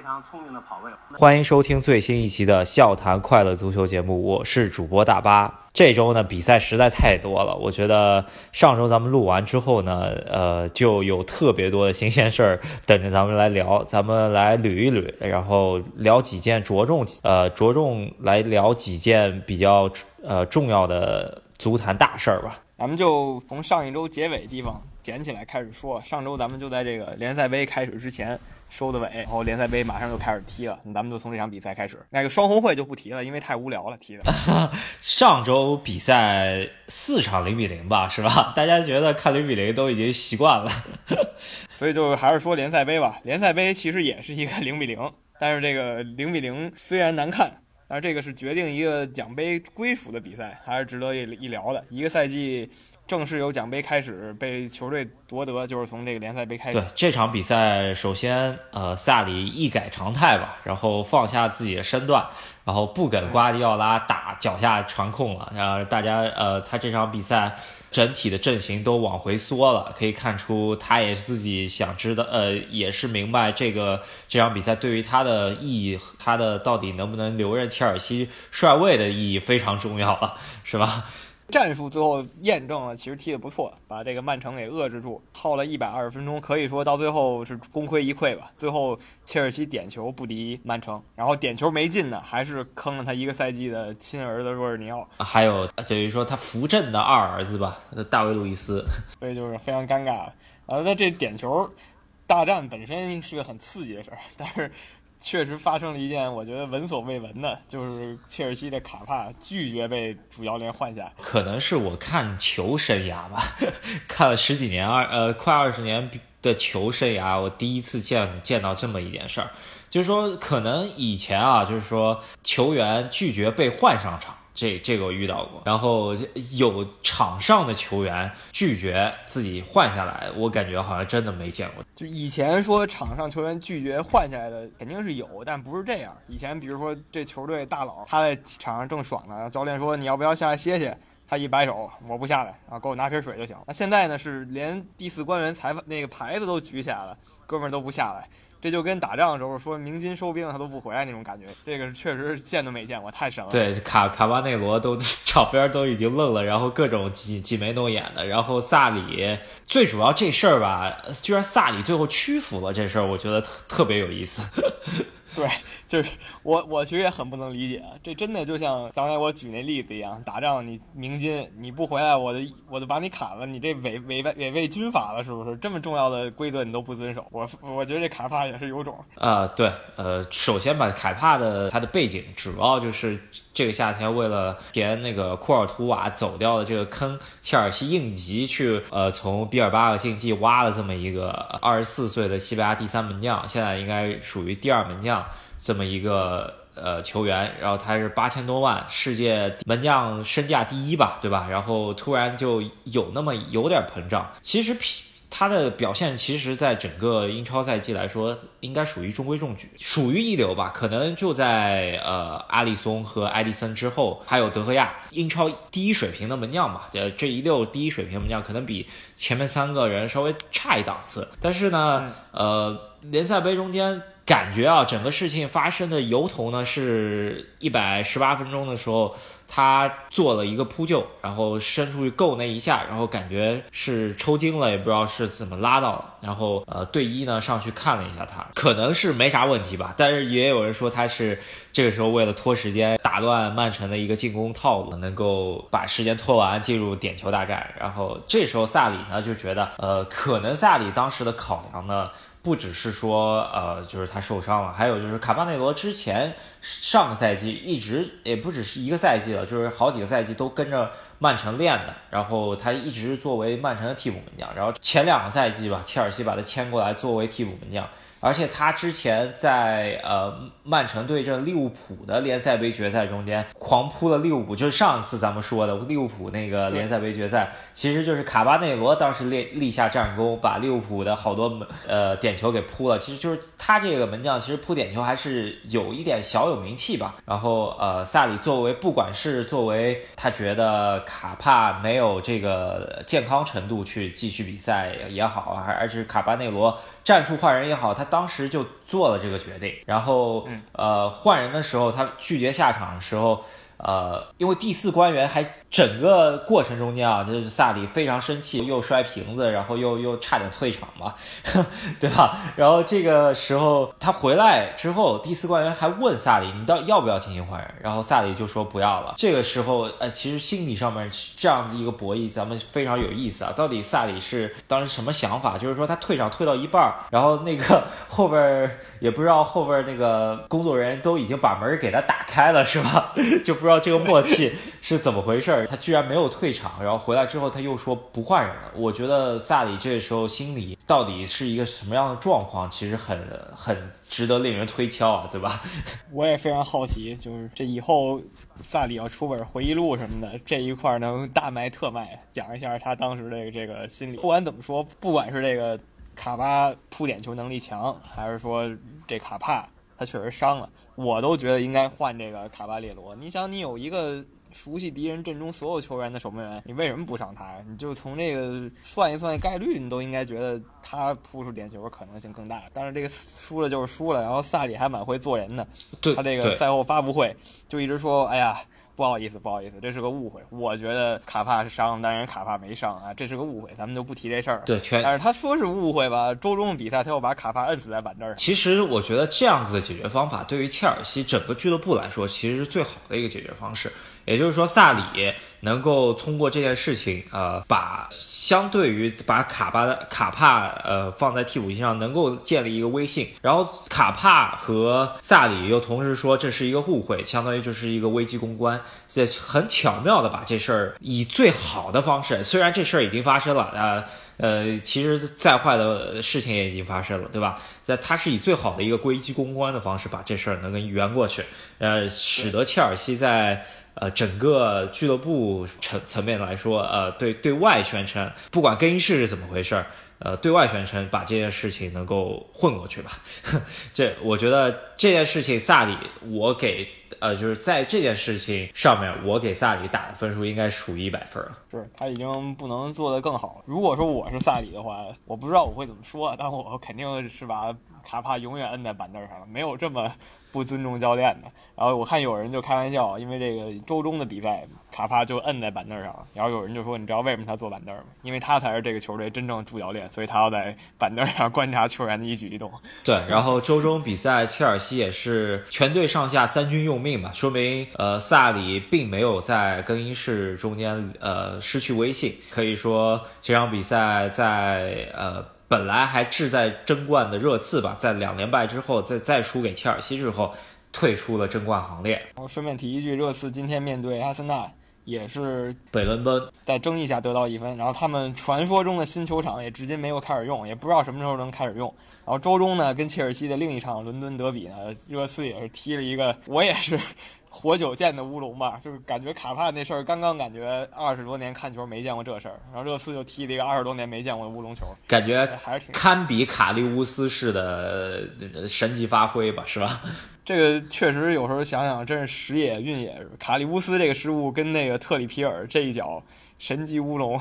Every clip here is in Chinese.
非常聪明的跑位。欢迎收听最新一期的《笑谈快乐足球》节目，我是主播大巴。这周呢，比赛实在太多了，我觉得上周咱们录完之后呢，呃，就有特别多的新鲜事儿等着咱们来聊，咱们来捋一捋，然后聊几件着重，呃，着重来聊几件比较呃重要的足坛大事儿吧。咱们就从上一周结尾地方捡起来开始说。上周咱们就在这个联赛杯开始之前收的尾，然后联赛杯马上就开始踢了，咱们就从这场比赛开始。那个双红会就不提了，因为太无聊了踢的。上周比赛四场零比零吧，是吧？大家觉得看零比零都已经习惯了，所以就还是说联赛杯吧。联赛杯其实也是一个零比零，但是这个零比零虽然难看。但是这个是决定一个奖杯归属的比赛，还是值得一一聊的。一个赛季正式由奖杯开始被球队夺得，就是从这个联赛杯开始。对这场比赛，首先呃萨里一改常态吧，然后放下自己的身段，然后不给瓜迪奥拉打脚下传控了，然后大家呃他这场比赛。整体的阵型都往回缩了，可以看出他也是自己想知道，呃，也是明白这个这场比赛对于他的意义，他的到底能不能留任切尔西帅位的意义非常重要了，是吧？战术最后验证了，其实踢得不错，把这个曼城给遏制住，耗了一百二十分钟，可以说到最后是功亏一篑吧。最后切尔西点球不敌曼城，然后点球没进呢，还是坑了他一个赛季的亲儿子若尔尼奥，还有等于说他扶正的二儿子吧，大卫路易斯，所以就是非常尴尬。呃，那这点球大战本身是个很刺激的事儿，但是。确实发生了一件我觉得闻所未闻的，就是切尔西的卡帕拒绝被主教练换下。可能是我看球生涯吧，看了十几年二呃快二十年的球生涯，我第一次见见到这么一件事儿，就是说可能以前啊，就是说球员拒绝被换上场。这这个我遇到过，然后有场上的球员拒绝自己换下来，我感觉好像真的没见过。就以前说场上球员拒绝换下来的肯定是有，但不是这样。以前比如说这球队大佬他在场上正爽呢，教练说你要不要下来歇歇，他一摆手我不下来啊，给我拿瓶水就行。那现在呢是连第四官员裁判那个牌子都举起来了，哥们儿都不下来。这就跟打仗的时候说明金收兵他都不回来那种感觉，这个确实见都没见过，太神了。对，卡卡巴内罗都 场边都已经愣了，然后各种挤挤眉弄眼的，然后萨里最主要这事儿吧，居然萨里最后屈服了，这事儿我觉得特特别有意思。对，就是我，我其实也很不能理解，这真的就像刚才我举那例子一样，打仗你鸣金你不回来，我就我就把你砍了，你这违违违违军法了，是不是？这么重要的规则你都不遵守，我我觉得这卡帕也是有种。啊，对，呃，首先把凯帕的他的背景主要就是这个夏天为了填那个库尔图瓦走掉的这个坑，切尔西应急去呃从比尔巴鄂竞技挖了这么一个二十四岁的西班牙第三门将，现在应该属于第二门将。这么一个呃球员，然后他是八千多万，世界门将身价第一吧，对吧？然后突然就有那么有点膨胀。其实他的表现，其实在整个英超赛季来说，应该属于中规中矩，属于一流吧。可能就在呃阿里松和埃迪森之后，还有德赫亚，英超第一水平的门将吧。呃，这一溜第一水平门将，可能比前面三个人稍微差一档次。但是呢，呃，联赛杯中间。感觉啊，整个事情发生的由头呢，是一百十八分钟的时候，他做了一个扑救，然后伸出去够那一下，然后感觉是抽筋了，也不知道是怎么拉到了，然后呃队医呢上去看了一下他，可能是没啥问题吧，但是也有人说他是这个时候为了拖时间，打乱曼城的一个进攻套路，能够把时间拖完，进入点球大战，然后这时候萨里呢就觉得，呃，可能萨里当时的考量呢。不只是说，呃，就是他受伤了，还有就是卡巴内罗之前上个赛季一直也不只是一个赛季了，就是好几个赛季都跟着曼城练的，然后他一直作为曼城的替补门将，然后前两个赛季吧，切尔西把他签过来作为替补门将。而且他之前在呃曼城对阵利物浦的联赛杯决赛中间狂扑了利物浦，就是上次咱们说的利物浦那个联赛杯决赛，其实就是卡巴内罗当时立立下战功，把利物浦的好多呃点球给扑了。其实就是他这个门将，其实扑点球还是有一点小有名气吧。然后呃萨里作为不管是作为他觉得卡帕没有这个健康程度去继续比赛也好，还而是卡巴内罗战术换人也好，他当时就做了这个决定。然后呃换人的时候，他拒绝下场的时候。呃，因为第四官员还整个过程中间啊，就是萨里非常生气，又摔瓶子，然后又又差点退场嘛，对吧？然后这个时候他回来之后，第四官员还问萨里，你到要不要进行换人？然后萨里就说不要了。这个时候，呃，其实心理上面这样子一个博弈，咱们非常有意思啊。到底萨里是当时什么想法？就是说他退场退到一半，然后那个后边也不知道后边那个工作人员都已经把门给他打开了，是吧？就不知道。知道这个默契是怎么回事他居然没有退场，然后回来之后他又说不换人了。我觉得萨里这时候心里到底是一个什么样的状况？其实很很值得令人推敲啊，对吧？我也非常好奇，就是这以后萨里要出本回忆录什么的，这一块能大卖特卖，讲一下他当时这个这个心理。不管怎么说，不管是这个卡巴扑点球能力强，还是说这卡帕他确实伤了。我都觉得应该换这个卡巴列罗。你想，你有一个熟悉敌人阵中所有球员的守门员，你为什么不上他呀？你就从这个算一算概率，你都应该觉得他扑出点球可能性更大。但是这个输了就是输了，然后萨里还蛮会做人的，他这个赛后发布会就一直说：“哎呀。”不好意思，不好意思，这是个误会。我觉得卡帕是伤，但是卡帕没伤啊，这是个误会，咱们就不提这事儿。对，全。但是他说是误会吧？周中的比赛他又把卡帕摁死在板凳上。其实我觉得这样子的解决方法，对于切尔西整个俱乐部来说，其实是最好的一个解决方式。也就是说，萨里能够通过这件事情，呃，把相对于把卡巴的卡帕，呃，放在替补席上，能够建立一个威信。然后卡帕和萨里又同时说这是一个误会，相当于就是一个危机公关，这很巧妙的把这事儿以最好的方式，虽然这事儿已经发生了，呃呃，其实再坏的事情也已经发生了，对吧？在他是以最好的一个危机公关的方式把这事儿能给圆过去，呃，使得切尔西在。呃，整个俱乐部层层面来说，呃，对对外宣称，不管更衣室是怎么回事儿，呃，对外宣称把这件事情能够混过去吧。这我觉得这件事情，萨里，我给呃，就是在这件事情上面，我给萨里打的分数应该属于一百分了。是他已经不能做得更好。如果说我是萨里的话，我不知道我会怎么说，但我肯定是把卡帕永远摁在板凳上了，没有这么。不尊重教练的，然后我看有人就开玩笑，因为这个周中的比赛，卡帕就摁在板凳上了，然后有人就说，你知道为什么他坐板凳吗？因为他才是这个球队真正主教练，所以他要在板凳上观察球员的一举一动。对，然后周中比赛，切尔西也是全队上下三军用命嘛，说明呃萨里并没有在更衣室中间呃失去威信，可以说这场比赛在呃。本来还志在争冠的热刺吧，在两连败之后，再再输给切尔西之后，退出了争冠行列。我顺便提一句，热刺今天面对阿森纳，也是北伦敦在争议下得到一分。然后他们传说中的新球场也至今没有开始用，也不知道什么时候能开始用。然后周中呢，跟切尔西的另一场伦敦德比呢，热刺也是踢了一个，我也是。活久见的乌龙吧，就是感觉卡帕那事儿，刚刚感觉二十多年看球没见过这事儿，然后热刺就踢了一个二十多年没见过的乌龙球，感觉还是挺堪比卡利乌斯式的神级发挥吧，是吧？这个确实有时候想想，真是时也运也。卡利乌斯这个失误跟那个特里皮尔这一脚神级乌龙，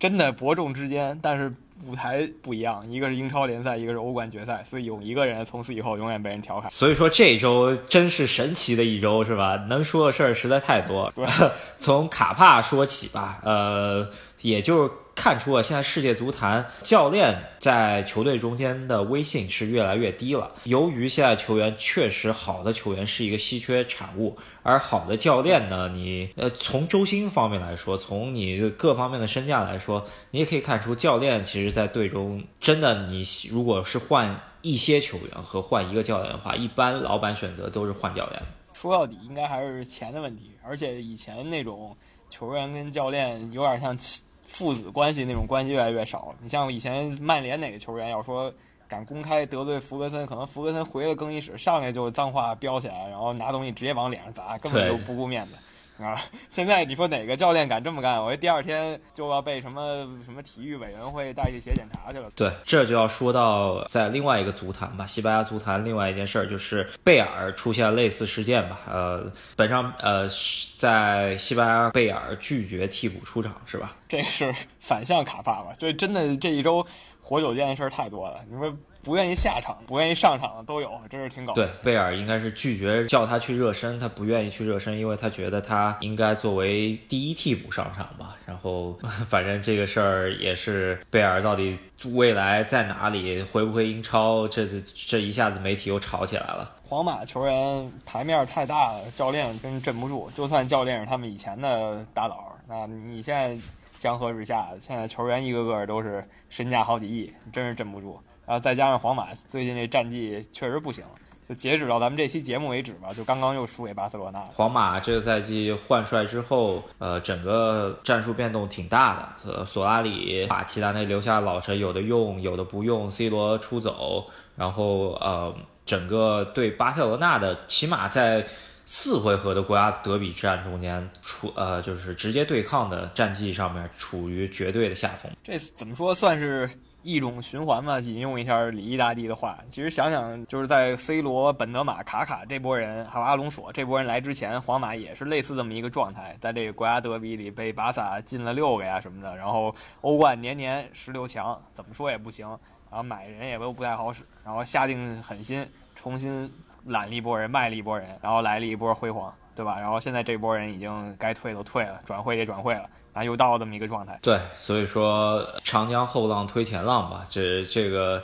真的伯仲之间，但是。舞台不一样，一个是英超联赛，一个是欧冠决赛，所以有一个人从此以后永远被人调侃。所以说这周真是神奇的一周，是吧？能说的事儿实在太多。对，从卡帕说起吧，呃，也就是。看出了现在世界足坛教练在球队中间的威信是越来越低了。由于现在球员确实好的球员是一个稀缺产物，而好的教练呢，你呃从周薪方面来说，从你各方面的身价来说，你也可以看出教练其实，在队中真的，你如果是换一些球员和换一个教练的话，一般老板选择都是换教练。说到底，应该还是钱的问题。而且以前那种球员跟教练有点像。父子关系那种关系越来越少。你像以前曼联哪个球员要说敢公开得罪福格森，可能福格森回了更衣室，上来就脏话飙起来，然后拿东西直接往脸上砸，根本就不顾面子。啊！现在你说哪个教练敢这么干？我这第二天就要被什么什么体育委员会带去写检查去了。对，这就要说到在另外一个足坛吧，西班牙足坛另外一件事儿就是贝尔出现类似事件吧。呃，本上呃在西班牙贝尔拒绝替补出场是吧？这是反向卡帕吧？这真的这一周活久见的事儿太多了。你说。不愿意下场，不愿意上场的都有，真是挺搞。对，贝尔应该是拒绝叫他去热身，他不愿意去热身，因为他觉得他应该作为第一替补上场吧。然后，反正这个事儿也是贝尔到底未来在哪里，回不回英超，这这一下子媒体又吵起来了。皇马球员牌面太大了，教练真镇不住。就算教练是他们以前的大佬，那你现在江河日下，现在球员一个个都是身价好几亿，真是镇不住。然后再加上皇马最近这战绩确实不行，就截止到咱们这期节目为止吧，就刚刚又输给巴塞罗那。皇马这个赛季换帅之后，呃，整个战术变动挺大的。呃，索拉里把齐达内留下老臣，有的用，有的不用。C 罗出走，然后呃，整个对巴塞罗那的，起码在四回合的国家德比之战中间，处呃就是直接对抗的战绩上面处于绝对的下风。这怎么说算是？一种循环嘛，引用一下李毅大帝的话，其实想想，就是在 C 罗、本德马、卡卡这波人，还有阿隆索这波人来之前，皇马也是类似这么一个状态，在这个国家德比里被巴萨进了六个呀什么的，然后欧冠年年十六强，怎么说也不行，然后买人也都不太好使，然后下定狠心重新揽了一波人，卖了一波人，然后来了一波辉煌，对吧？然后现在这波人已经该退都退了，转会也转会了。啊，又到了这么一个状态。对，所以说长江后浪推前浪吧，这这个，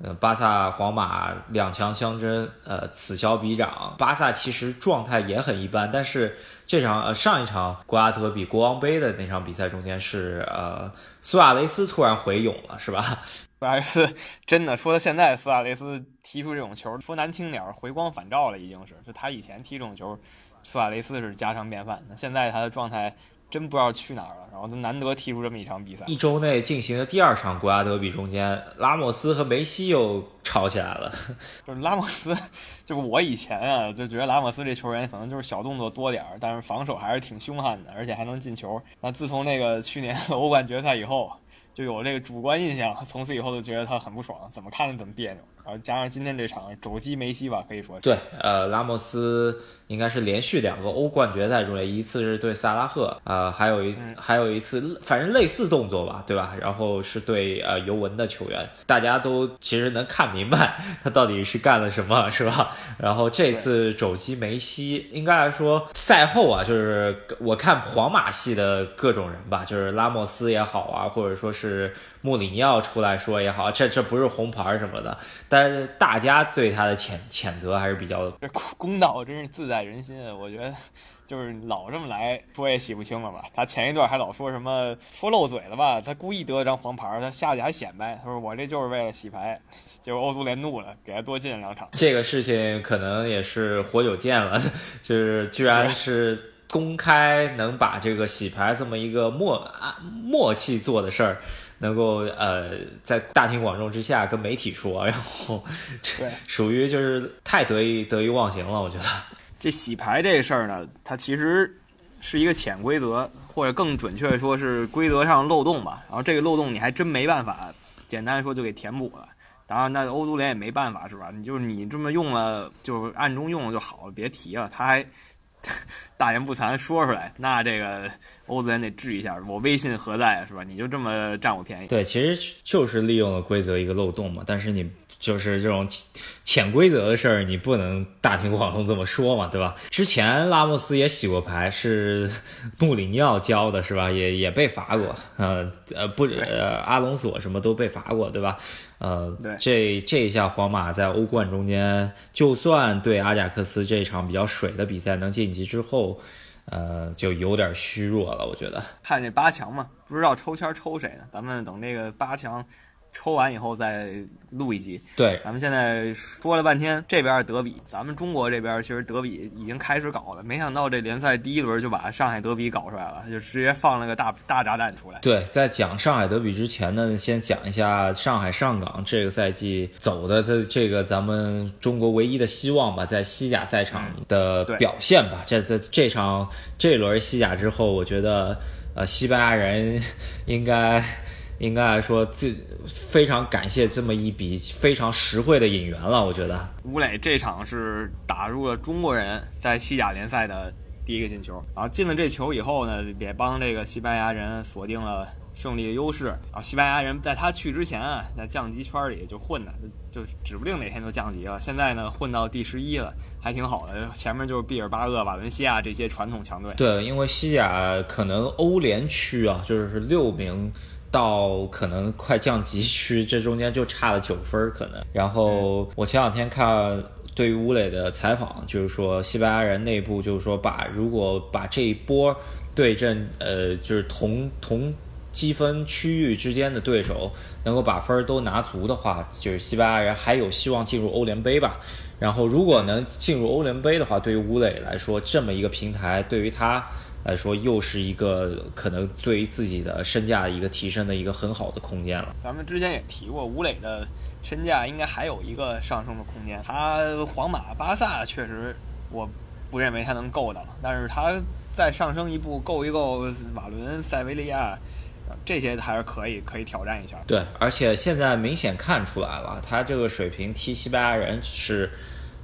呃，巴萨、皇马两强相争，呃，此消彼长。巴萨其实状态也很一般，但是这场呃上一场国家德比国王杯的那场比赛中间是呃苏亚雷斯突然回勇了，是吧？苏亚雷斯真的说到现在，苏亚雷斯踢出这种球，说难听点儿，回光返照了，已经是。就他以前踢这种球，苏亚雷斯是家常便饭。那现在他的状态。真不知道去哪儿了，然后就难得踢出这么一场比赛。一周内进行的第二场国家德比中间，拉莫斯和梅西又吵起来了。就是拉莫斯，就是我以前啊就觉得拉莫斯这球员可能就是小动作多点儿，但是防守还是挺凶悍的，而且还能进球。那自从那个去年 欧冠决赛以后，就有这个主观印象，从此以后就觉得他很不爽，怎么看怎么别扭。然后加上今天这场肘击梅西吧，可以说对，呃，拉莫斯应该是连续两个欧冠决赛中，一次是对萨拉赫，呃，还有一还有一次，反正类似动作吧，对吧？然后是对呃尤文的球员，大家都其实能看明白他到底是干了什么，是吧？然后这次肘击梅西，应该来说赛后啊，就是我看皇马系的各种人吧，就是拉莫斯也好啊，或者说是。穆里尼奥出来说也好，这这不是红牌什么的，但是大家对他的谴谴责还是比较。公道真是自在人心，我觉得就是老这么来说也洗不清了吧？他前一段还老说什么说漏嘴了吧？他故意得了张黄牌，他下去还显摆，他说我这就是为了洗牌。结果欧足联怒了，给他多进两场。这个事情可能也是活久见了，就是居然是公开能把这个洗牌这么一个默啊默契做的事儿。能够呃在大庭广众之下跟媒体说，然后对 属于就是太得意得意忘形了，我觉得这洗牌这事儿呢，它其实是一个潜规则，或者更准确说是规则上漏洞吧。然后这个漏洞你还真没办法，简单说就给填补了。然后那欧足联也没办法是吧？你就是你这么用了，就是暗中用了就好了，别提了。他还。大言不惭说出来，那这个欧足联得治一下。我威信何在？是吧？你就这么占我便宜？对，其实就是利用了规则一个漏洞嘛。但是你就是这种潜规则的事儿，你不能大庭广众这么说嘛，对吧？之前拉莫斯也洗过牌，是穆里尼奥教的，是吧？也也被罚过，呃呃不呃阿隆索什么都被罚过，对吧？呃，这这一下皇马在欧冠中间，就算对阿贾克斯这场比较水的比赛能晋级之后，呃，就有点虚弱了。我觉得看这八强嘛，不知道抽签抽谁呢？咱们等这个八强抽完以后再录一集。对，咱们现在说了半天，这边德比，咱们中国这边其实德比已经开始搞了，没想到这联赛第一轮就把上海德比搞出来了，就直接放了个大大炸弹出来。对，在讲上海德比之前呢，先讲一下上海上港这个赛季走的这这个咱们中国唯一的希望吧，在西甲赛场的表现吧。这这这场这轮西甲之后，我觉得呃，西班牙人应该。应该来说，这非常感谢这么一笔非常实惠的引援了。我觉得吴磊这场是打入了中国人在西甲联赛的第一个进球，然后进了这球以后呢，也帮这个西班牙人锁定了胜利的优势。然后西班牙人在他去之前啊，在降级圈里就混的，就指不定哪天就降级了。现在呢，混到第十一了，还挺好的。前面就是毕尔巴鄂、瓦伦西亚这些传统强队。对，因为西甲可能欧联区啊，就是六名。到可能快降级区，这中间就差了九分可能。然后我前两天看对于吴磊的采访，就是说西班牙人内部就是说把如果把这一波对阵呃就是同同积分区域之间的对手能够把分都拿足的话，就是西班牙人还有希望进入欧联杯吧。然后如果能进入欧联杯的话，对于吴磊来说，这么一个平台对于他。来说，又是一个可能对于自己的身价一个提升的一个很好的空间了。咱们之前也提过，吴磊的身价应该还有一个上升的空间。他皇马、巴萨确实，我不认为他能够到，但是他再上升一步，够一够瓦伦、塞维利亚，这些还是可以可以挑战一下。对，而且现在明显看出来了，他这个水平踢西班牙人是。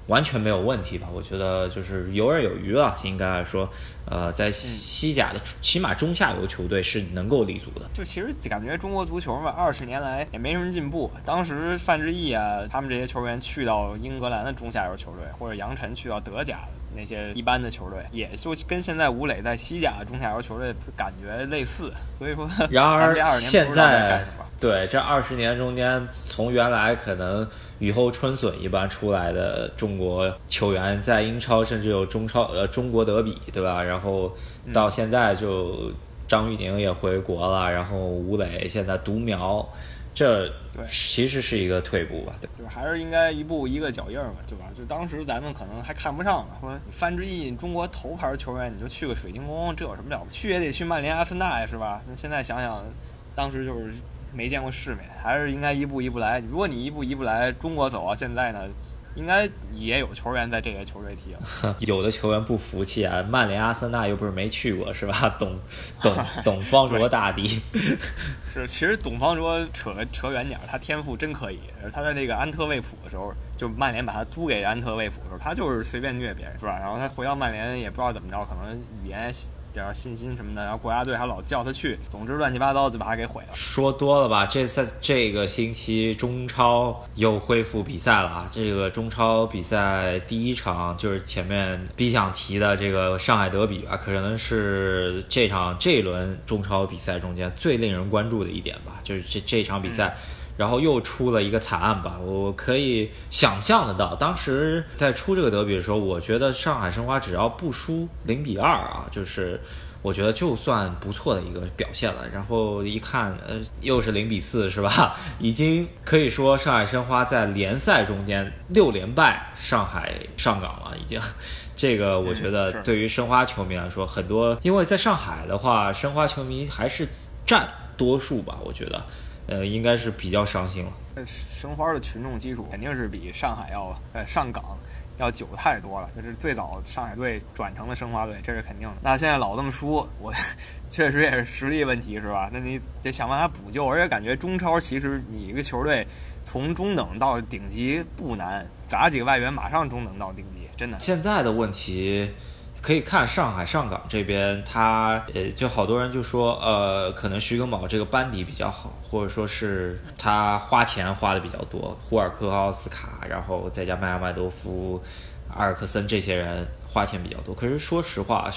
完全没有问题吧？我觉得就是游刃有余啊，应该来说，呃，在西甲的起码中下游球队是能够立足的。就其实感觉中国足球嘛，二十年来也没什么进步。当时范志毅啊，他们这些球员去到英格兰的中下游球队，或者杨晨去到德甲那些一般的球队，也就跟现在吴磊在西甲中下游球队感觉类似。所以说，然而 现在。对，这二十年中间，从原来可能雨后春笋一般出来的中国球员，在英超甚至有中超呃中国德比，对吧？然后到现在就张玉宁也回国了，然后吴磊现在独苗，这其实是一个退步吧？对，就是还是应该一步一个脚印儿嘛，对吧？就当时咱们可能还看不上嘛，说范志毅中国头牌球员，你就去个水晶宫，这有什么了不起？去也得去曼联、阿森纳呀是吧？那现在想想，当时就是。没见过世面，还是应该一步一步来。如果你一步一步来，中国走到现在呢，应该也有球员在这些球队踢了。有的球员不服气啊，曼联、阿森纳又不是没去过，是吧？董董董方卓大敌是，其实董方卓扯扯远点，他天赋真可以。他在那个安特卫普的时候，就曼联把他租给安特卫普的时候，他就是随便虐别人，是吧？然后他回到曼联也不知道怎么着，可能语言。点信心什么的，然后国家队还老叫他去，总之乱七八糟就把他给毁了。说多了吧？这次这个星期中超又恢复比赛了啊！这个中超比赛第一场就是前面必想提的这个上海德比吧，可能是这场这一轮中超比赛中间最令人关注的一点吧，就是这这场比赛。然后又出了一个惨案吧，我可以想象得到，当时在出这个德比的时候，我觉得上海申花只要不输零比二啊，就是我觉得就算不错的一个表现了。然后一看，呃，又是零比四，是吧？已经可以说上海申花在联赛中间六连败上海上港了，已经。这个我觉得对于申花球迷来说，很多因为在上海的话，申花球迷还是占多数吧，我觉得。呃，应该是比较伤心了。申花的群众基础肯定是比上海要呃上港要久太多了。这是最早上海队转成了申花队，这是肯定的。那现在老这么输，我 确实也是实力问题，是吧？那你得想办法补救。而且感觉中超其实你一个球队从中等到顶级不难，砸几个外援马上中等到顶级，真的。现在的问题。可以看上海上港这边，他呃，就好多人就说，呃，可能徐根宝这个班底比较好，或者说是他花钱花的比较多，胡尔克、奥斯卡，然后再加麦亚麦多夫、阿尔克森这些人花钱比较多。可是说实话，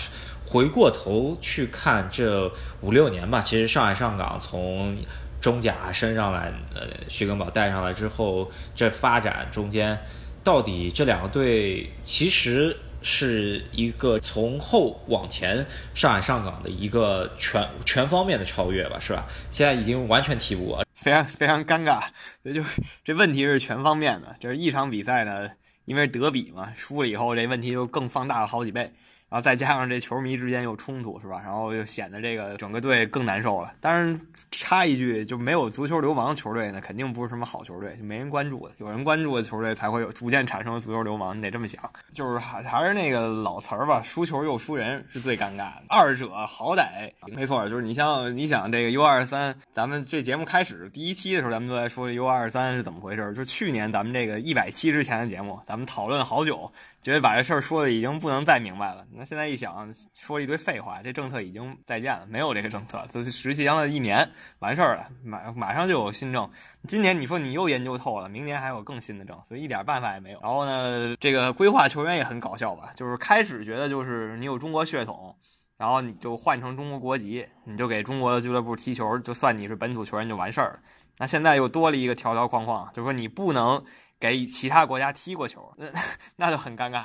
回过头去看这五六年吧，其实上海上港从中甲升上来，呃，徐根宝带上来之后，这发展中间，到底这两个队其实。是一个从后往前上海上港的一个全全方面的超越吧，是吧？现在已经完全踢不过。非常非常尴尬。这就这问题是全方面的，就是一场比赛呢，因为德比嘛，输了以后这问题就更放大了好几倍。然后再加上这球迷之间又冲突，是吧？然后又显得这个整个队更难受了。当然插一句，就没有足球流氓球队呢，肯定不是什么好球队，就没人关注的。有人关注的球队才会有逐渐产生足球流氓，你得这么想。就是还还是那个老词儿吧，输球又输人是最尴尬的。二者好歹没错，就是你像你想这个 U 二三，咱们这节目开始第一期的时候，咱们都在说 U 二三是怎么回事儿。就去年咱们这个一百期之前的节目，咱们讨论好久。觉得把这事儿说的已经不能再明白了。那现在一想，说一堆废话，这政策已经再见了，没有这个政策，都实行了一年，完事儿了，马马上就有新政。今年你说你又研究透了，明年还有更新的政，所以一点办法也没有。然后呢，这个规划球员也很搞笑吧？就是开始觉得就是你有中国血统，然后你就换成中国国籍，你就给中国的俱乐部踢球，就算你是本土球员就完事儿了。那现在又多了一个条条框框，就是说你不能。给其他国家踢过球，那那就很尴尬。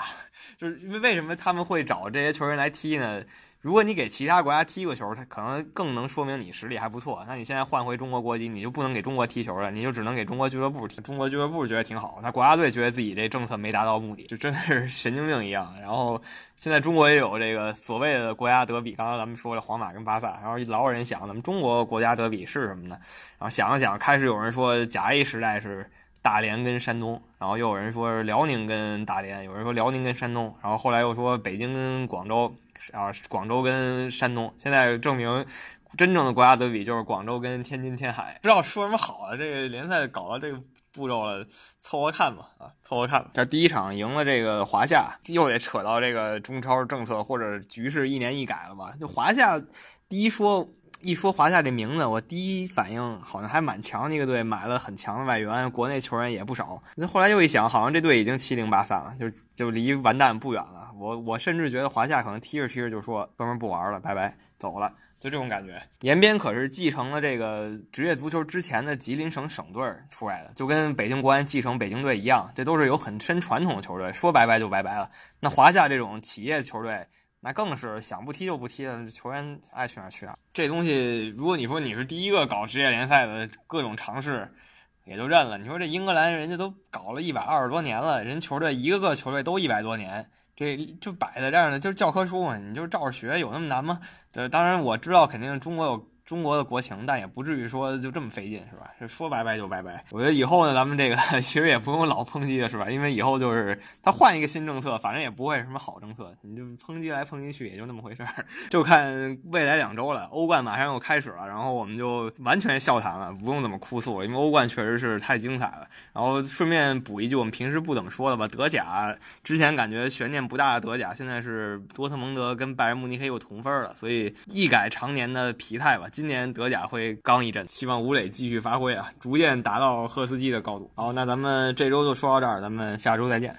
就是为为什么他们会找这些球员来踢呢？如果你给其他国家踢过球，他可能更能说明你实力还不错。那你现在换回中国国籍，你就不能给中国踢球了，你就只能给中国俱乐部踢。中国俱乐部觉得挺好，那国家队觉得自己这政策没达到目的，就真的是神经病一样。然后现在中国也有这个所谓的国家德比，刚才咱们说了皇马跟巴萨，然后老有人想，咱们中国国家德比是什么呢？然后想了想，开始有人说甲 A 时代是。大连跟山东，然后又有人说是辽宁跟大连，有人说辽宁跟山东，然后后来又说北京跟广州，啊，广州跟山东。现在证明，真正的国家德比就是广州跟天津天海。不知道说什么好啊？这个联赛搞到这个步骤了，凑合看吧，啊，凑合看吧。这第一场赢了这个华夏，又得扯到这个中超政策或者局势一年一改了吧？就华夏第一说。一说华夏这名字，我第一反应好像还蛮强的一个队，买了很强的外援，国内球员也不少。那后来又一想，好像这队已经七零八散了，就就离完蛋不远了。我我甚至觉得华夏可能踢着踢着就说哥们儿不玩了，拜拜，走了，就这种感觉。延边可是继承了这个职业足球之前的吉林省省队出来的，就跟北京国安继承北京队一样，这都是有很深传统的球队，说拜拜就拜拜了。那华夏这种企业球队。那更是想不踢就不踢了，球员爱去哪去哪。这东西，如果你说你是第一个搞职业联赛的各种尝试，也就认了。你说这英格兰人家都搞了一百二十多年了，人球队一个个球队都一百多年，这就摆在这儿呢，就是教科书嘛，你就照着学，有那么难吗？呃，当然我知道，肯定中国有。中国的国情，但也不至于说就这么费劲，是吧？说拜拜就拜拜。我觉得以后呢，咱们这个 其实也不用老抨击了，是吧？因为以后就是他换一个新政策，反正也不会什么好政策，你就抨击来抨击去，也就那么回事儿。就看未来两周了，欧冠马上又开始了，然后我们就完全笑谈了，不用怎么哭诉了，因为欧冠确实是太精彩了。然后顺便补一句，我们平时不怎么说的吧，德甲之前感觉悬念不大的德甲，现在是多特蒙德跟拜仁慕尼黑又同分了，所以一改常年的疲态吧。今年德甲会刚一阵，希望吴磊继续发挥啊，逐渐达到赫斯基的高度。好，那咱们这周就说到这儿，咱们下周再见。